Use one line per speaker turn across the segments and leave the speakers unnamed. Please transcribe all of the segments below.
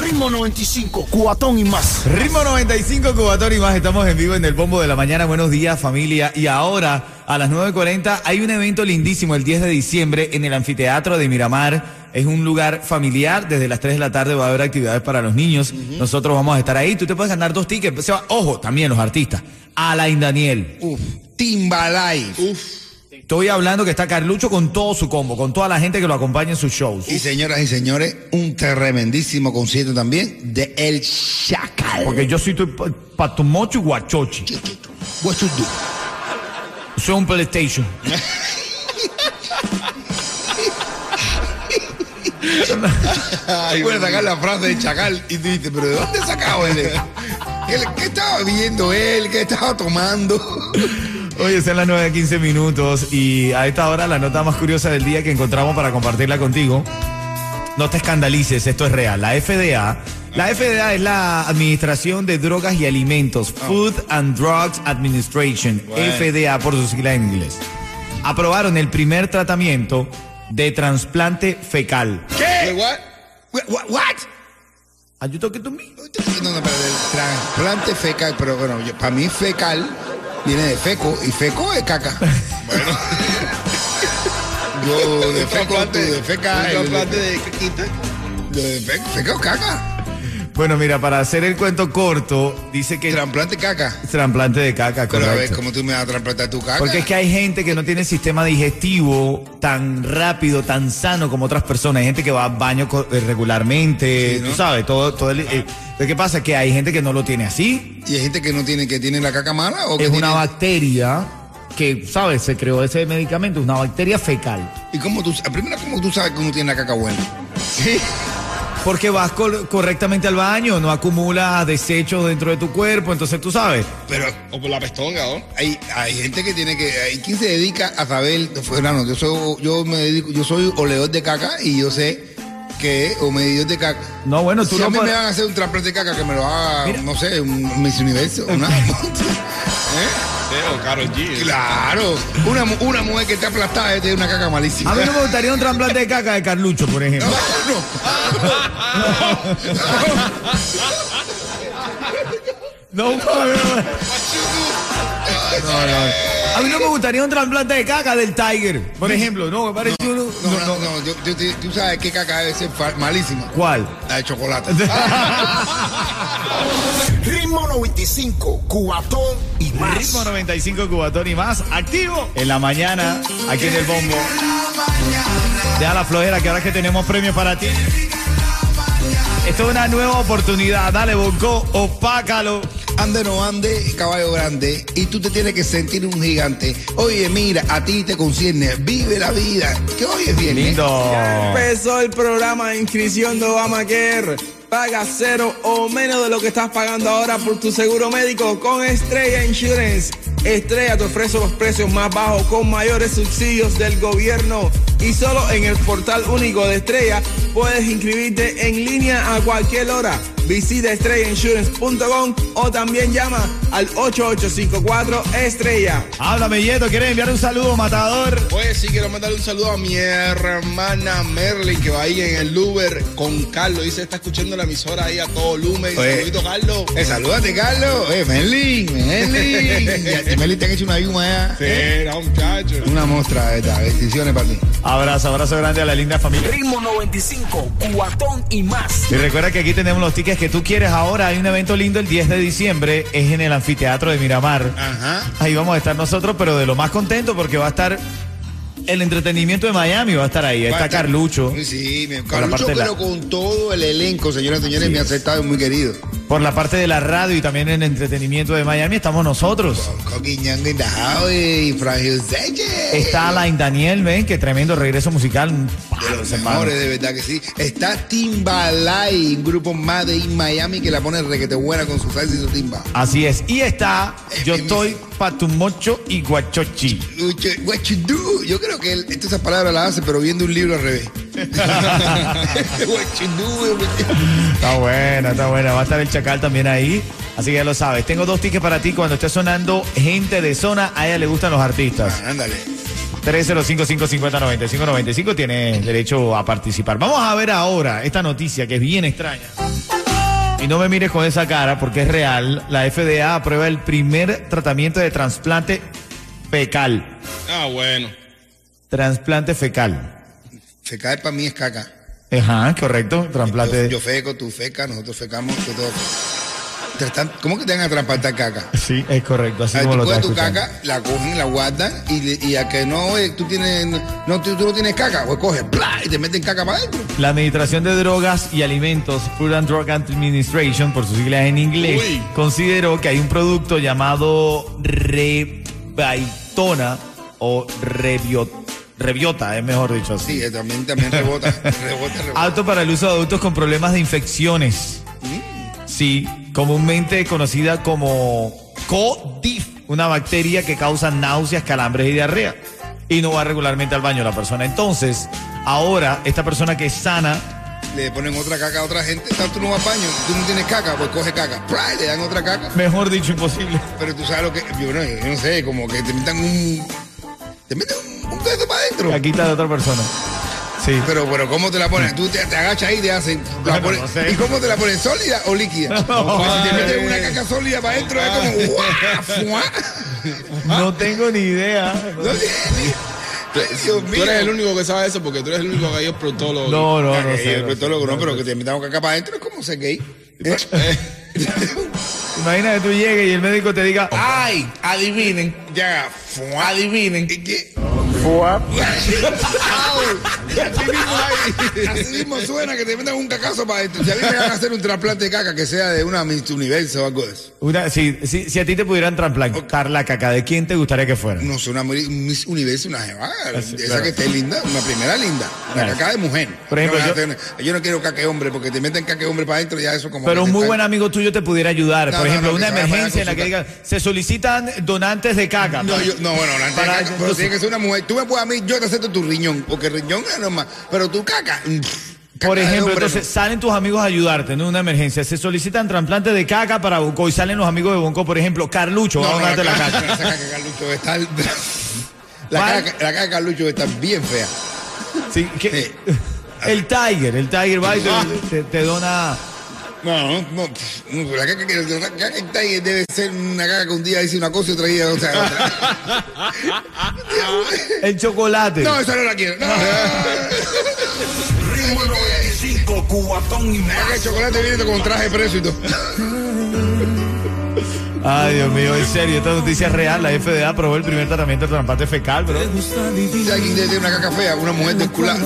Ritmo 95, cuatón y más.
Ritmo 95, Cubatón y más. Estamos en vivo en el Bombo de la Mañana. Buenos días, familia. Y ahora, a las 9.40, hay un evento lindísimo el 10 de diciembre en el Anfiteatro de Miramar. Es un lugar familiar. Desde las 3 de la tarde va a haber actividades para los niños. Nosotros vamos a estar ahí. Tú te puedes ganar dos tickets. Se va- Ojo, también los artistas. Alain Daniel.
Uf, Timbalife.
Uf.
Estoy hablando que está Carlucho con todo su combo, con toda la gente que lo acompaña en sus shows.
Y señoras y señores, un tremendísimo concierto también de El Chacal.
Porque yo soy tu patumocho y guachochi.
Do?
Soy un PlayStation.
Ay, Puedes sacar la frase de Chacal y tú dices, pero ¿de dónde sacaba él? ¿Qué, qué estaba viendo él? ¿Qué estaba tomando?
Hoy son las 9 de 15 minutos y a esta hora la nota más curiosa del día que encontramos para compartirla contigo. No te escandalices, esto es real. La FDA, la FDA es la Administración de Drogas y Alimentos, Food and Drugs Administration,
Bueno.
FDA por sus siglas en inglés. Aprobaron el primer tratamiento de trasplante fecal.
¿Qué?
What?
What? what-?
Are you talking to me?
No, no, pero el trasplante fecal, pero bueno, para mí fecal viene de feco y feco es caca. Bueno. Yo de feco, tú de feca.
Un de caquita.
de fe- feco caca.
Bueno, mira, para hacer el cuento corto, dice que
Trasplante caca.
trasplante de caca,
Pero a ver,
correcto.
¿cómo tú me vas a trasplantar tu caca?
Porque es que hay gente que no tiene sistema digestivo tan rápido, tan sano como otras personas. Hay gente que va al baño eh, regularmente,
Sí, ¿no?
tú sabes, todo, todo el, eh, que pasa que hay gente que no lo tiene así.
¿Y hay gente que no tiene, que tiene la caca mala o que
Es una bacteria que, ¿sabes? Se creó ese medicamento, es una bacteria fecal.
¿Y cómo tú, primero, cómo tú sabes que uno tiene la caca buena? Sí.
Porque vas correctamente al baño, no acumulas desechos dentro de tu cuerpo, entonces tú sabes.
Pero
O por la pestonga, ¿no?
hay, hay gente que tiene que, hay quien se dedica a saber, Fernando, yo soy, yo me dedico, yo soy oleador de caca y yo sé que, o medidor de caca.
No, bueno, tú
si
no
a mí me van a hacer un trasplante de caca que me lo haga,
Mira.
no sé, un Miss Universo, una. ¿Eh?
Sí, o Karol G.
Claro, una, una mujer que está aplastada tiene una caca malísima.
A mí no me gustaría un trasplante de caca de Carlucho, por ejemplo. No, no, no. No, no. A mí no me gustaría un trasplante de caca del Tiger, por ejemplo. No, me parece uno.
No, no, no, yo- yo te- tú sabes qué caca debe ser fa- malísima.
¿Cuál?
La de chocolate.
Ritmo 95, cuatón y más.
Ritmo 95 Cubatón y más. Activo en la mañana, aquí en el bombo. Deja la flojera que ahora que tenemos premios para ti. Esto es una nueva oportunidad. Dale, Bonco, opácalo.
Ande no ande, caballo grande, y tú te tienes que sentir un gigante. Oye, mira, a ti te concierne, vive la vida, que hoy es viernes.
Lindo.
Empezó el programa de inscripción de Obamacare. Paga cero o menos de lo que estás pagando ahora por tu seguro médico con Estrella Insurance. Estrella te ofrece los precios más bajos con mayores subsidios del gobierno. Y solo en el portal único de Estrella puedes inscribirte en línea a cualquier hora. Visita estrellainsurance.com o también llama al 8854 Estrella.
Háblame, Yeto. ¿Quieres enviar un saludo, matador?
Pues sí, quiero mandarle un saludo a mi hermana Merlin, que va ahí en el Uber con Carlos. Dice, está escuchando la emisora ahí a todo lumen.
Oye.
Saludito, Carlos.
Eh, salúdate, Carlos. Eh, Merlin, Merlin. Merlin te han hecho una yuma.
Sí, era un muchacho.
Una muestra de estas bendiciones para ti.
Abrazo, abrazo grande a la linda familia.
Ritmo 95, cuatón y más.
Y recuerda que aquí tenemos los tickets que tú quieres ahora. Hay un evento lindo el 10 de diciembre. Es en el anfiteatro de Miramar.
Ajá.
Ahí vamos a estar nosotros, pero de lo más contento porque va a estar El entretenimiento de Miami va a estar ahí.
Va
Está
estar-
Carlucho.
Sí, Sí, Carlucho,
la-
pero con todo el elenco, señoras y señores,
Así
me ha
es.
aceptado muy querido.
Por la parte de la radio y también en el entretenimiento de Miami estamos nosotros. Está Alain Daniel, ven, qué tremendo regreso musical.
De los mejores, de verdad que sí. Está Timbalay, un grupo más de in Miami que la pone requete buena con su salsa y su timba.
Así es. Y está Yo estoy Patumocho y Guachochi.
What you do? Yo creo que él, estas palabras las hace, pero viendo un libro al revés. What you do?
Está buena, está buena. Va a estar el Chacal también ahí. Así que ya lo sabes. Tengo dos tickets para ti cuando esté sonando gente de zona. A ella le gustan los artistas.
Ah, Ándale.
305-550-9595 tiene derecho a participar. Vamos a ver ahora esta noticia que es bien extraña. Y no me mires con esa cara porque es real. La FDA aprueba el primer tratamiento de trasplante fecal.
Ah, bueno.
Trasplante fecal.
Se cae para mí es caca.
Ajá, correcto.
Yo,
Trasplante.
yo feco, tú feca, nosotros fecamos, todo. Te están- ¿Cómo que te van a caca?
Sí, es correcto. Así
A ver,
como
tú
lo
coges tu caca, la cogen, la guardan y, y a que no, eh, tú tienes, no, tú, tú no tienes caca, pues coges, ¡plá! y te meten caca para adentro.
La Administración de Drogas y Alimentos, Food and Drug Administration, por sus siglas en inglés,
Uy.
consideró que hay un producto llamado Rebaitona o Revio- Reviota, es mejor dicho así.
Sí, también, también rebota, rebota, rebota.
Apto para el uso de adultos con problemas de infecciones. Sí, comúnmente conocida como CODIF, una bacteria que causa náuseas, calambres y diarrea. Y no va regularmente al baño la persona. Entonces, ahora, esta persona que es sana,
Le ponen otra caca a otra gente, tú no vas al baño, tú no tienes caca, pues coge caca, le dan otra caca.
mejor dicho, imposible.
Pero tú sabes lo que, yo no, yo no sé, como que te metan un, te meten un, un dedo para adentro.
Caquita de otra persona. Sí.
Pero, pero, ¿cómo te la ponen? Tú te, te agachas ahí y te hacen. la
Bueno,
ponen-
no sé.
¿Y cómo te la ponen? ¿Sólida o líquida? Porque si te meten una caca sólida para adentro, es como.
No tengo ni idea.
No.
Tú eres el único que sabe eso porque tú eres el único que hay proctólogo.
No, no, no sé. no
no, pero que te metan caca para adentro es como ser gay. ¿Eh?
Imagina que tú llegues y el médico te diga,
Ay, adivinen,
Ya, ¡fuá!
adivinen.
¿Y qué? Así mismo, así mismo suena que te metan un cacazo para adentro. Si a mí me van a hacer un trasplante de caca que sea de una Miss Universo o algo de eso.
una, si, si, si a ti te pudieran trasplantar la caca, ¿de quién te gustaría que fuera?
No sé, una Miss Universo, una jeva.
Así,
esa
claro.
que esté linda, una primera linda. Una
Claro.
caca de mujer.
Por ejemplo,
No,
yo-
yo, yo no quiero caca de hombre porque te meten caca de hombre para adentro ya eso como.
Pero un muy buen amigo tuyo te pudiera ayudar.
No,
Por ejemplo,
no,
una emergencia en la que digan, se solicitan donantes de caca.
No, yo, no, bueno, la
Para-
caca, pero tiene que ser una mujer. Tú me puedes a mí, yo te acepto tu riñón, porque riñón es normal. Pero tu caca. mm, caca
Por ejemplo, entonces salen tus amigos a ayudarte en una emergencia. Se solicitan trasplantes de caca para Bonco y salen los amigos de Bonco, por ejemplo, Carlucho,
no.
va a
No, no,
donarte la
caca-
caca.
esa caca Carlucho está. La la caca Carlucho está bien fea.
Sí, que-
Sí.
el Tiger, el Tiger va y te, te- te dona
No, no, no, la caca que la caca que está ahí debe ser una caca que un día dice una cosa y otro día otra. otra.
el chocolate.
No, esa no la quiero. No, no, no, no.
Ritmo 95, cubatón y
La caca de
más.
chocolate viene con traje preso y todo.
Ay, Dios mío, en serio, esta noticia es real. La FDA aprobó el primer tratamiento de trasplante fecal, bro.
Si alguien tiene una caca fea, una mujer desculada.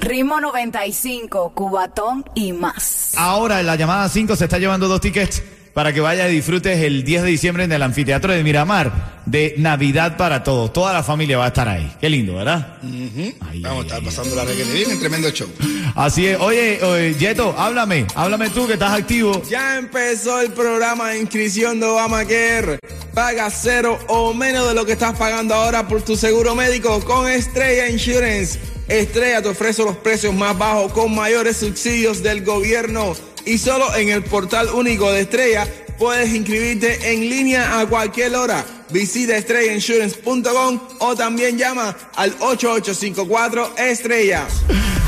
Ritmo 95, Cubatón y más.
Ahora, en la llamada 5 se está llevando dos tickets para que vayas y disfrutes el 10 de diciembre en el anfiteatro de Miramar de Navidad para todos. Toda la familia va a estar ahí. Qué lindo, ¿verdad? Ay,
Vamos a
ay,
estar
ay.
pasando la reguete bien, en tremendo show.
Así es. Oye, oye, Yeto, háblame. Háblame tú que estás activo.
Ya empezó el programa de inscripción de Obamacare. Paga cero o menos de lo que estás pagando ahora por tu seguro médico con Estrella Insurance. Estrella te ofrece los precios más bajos con mayores subsidios del gobierno. Y solo en el portal único de Estrella puedes inscribirte en línea a cualquier hora. Visita estrellainsurance.com o también llama al 8854 Estrella.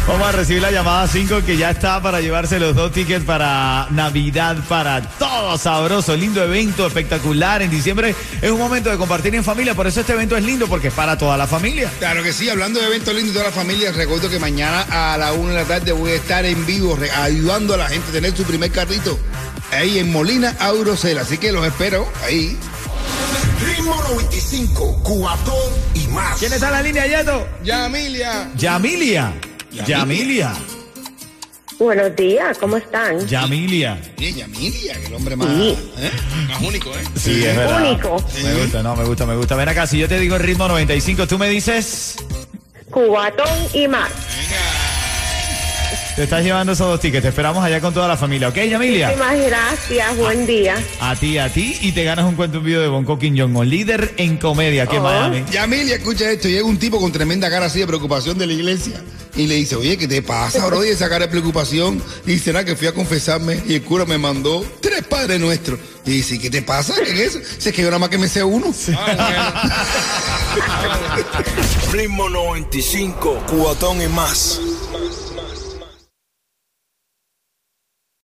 Vamos a recibir la llamada 5 que ya está para llevarse los dos tickets para Navidad para todos. Sabroso, lindo evento, espectacular. En diciembre es un momento de compartir en familia. Por eso este evento es lindo porque es para toda la familia.
Claro que sí, hablando de eventos lindos de toda la familia, recuerdo que mañana a la una de la tarde voy a estar en vivo ayudando a la gente a tener su primer carrito ahí en Molina Aurocel. Así que los espero ahí.
Ritmo 95, Cubatón y más.
¿Quién está en la línea, Yeto?
Yamilia.
Yamilia. Yamilia.
Buenos días, ¿cómo están?
Yamilia.
Oye, Yamilia, el hombre más.
Sí.
¿eh?
Más único, ¿eh?
Sí, es verdad.
Único.
Me gusta, no, me gusta, me gusta. Ven acá, si yo te digo el ritmo 95, tú me dices,
Cubatón y más.
Te estás llevando esos dos tickets. Te esperamos allá con toda la familia, ¿ok, Yamilia?
Muchísimas gracias, buen día.
A ti, a ti, y te ganas un cuento en video de Bonco Quiñongo, líder en comedia aquí en
Oh.
Miami.
Yamilia, escucha esto. Llega un tipo con tremenda cara así de preocupación de la iglesia y le dice, oye, ¿qué te pasa, bro? Y esa cara de preocupación. Y dice, nada, que fui a confesarme y el cura me mandó tres padres nuestros. Y dice, ¿qué te pasa? ¿Qué es eso? Dice, es que yo nada más que me sé uno.
Ritmo 95, Cubatón y más.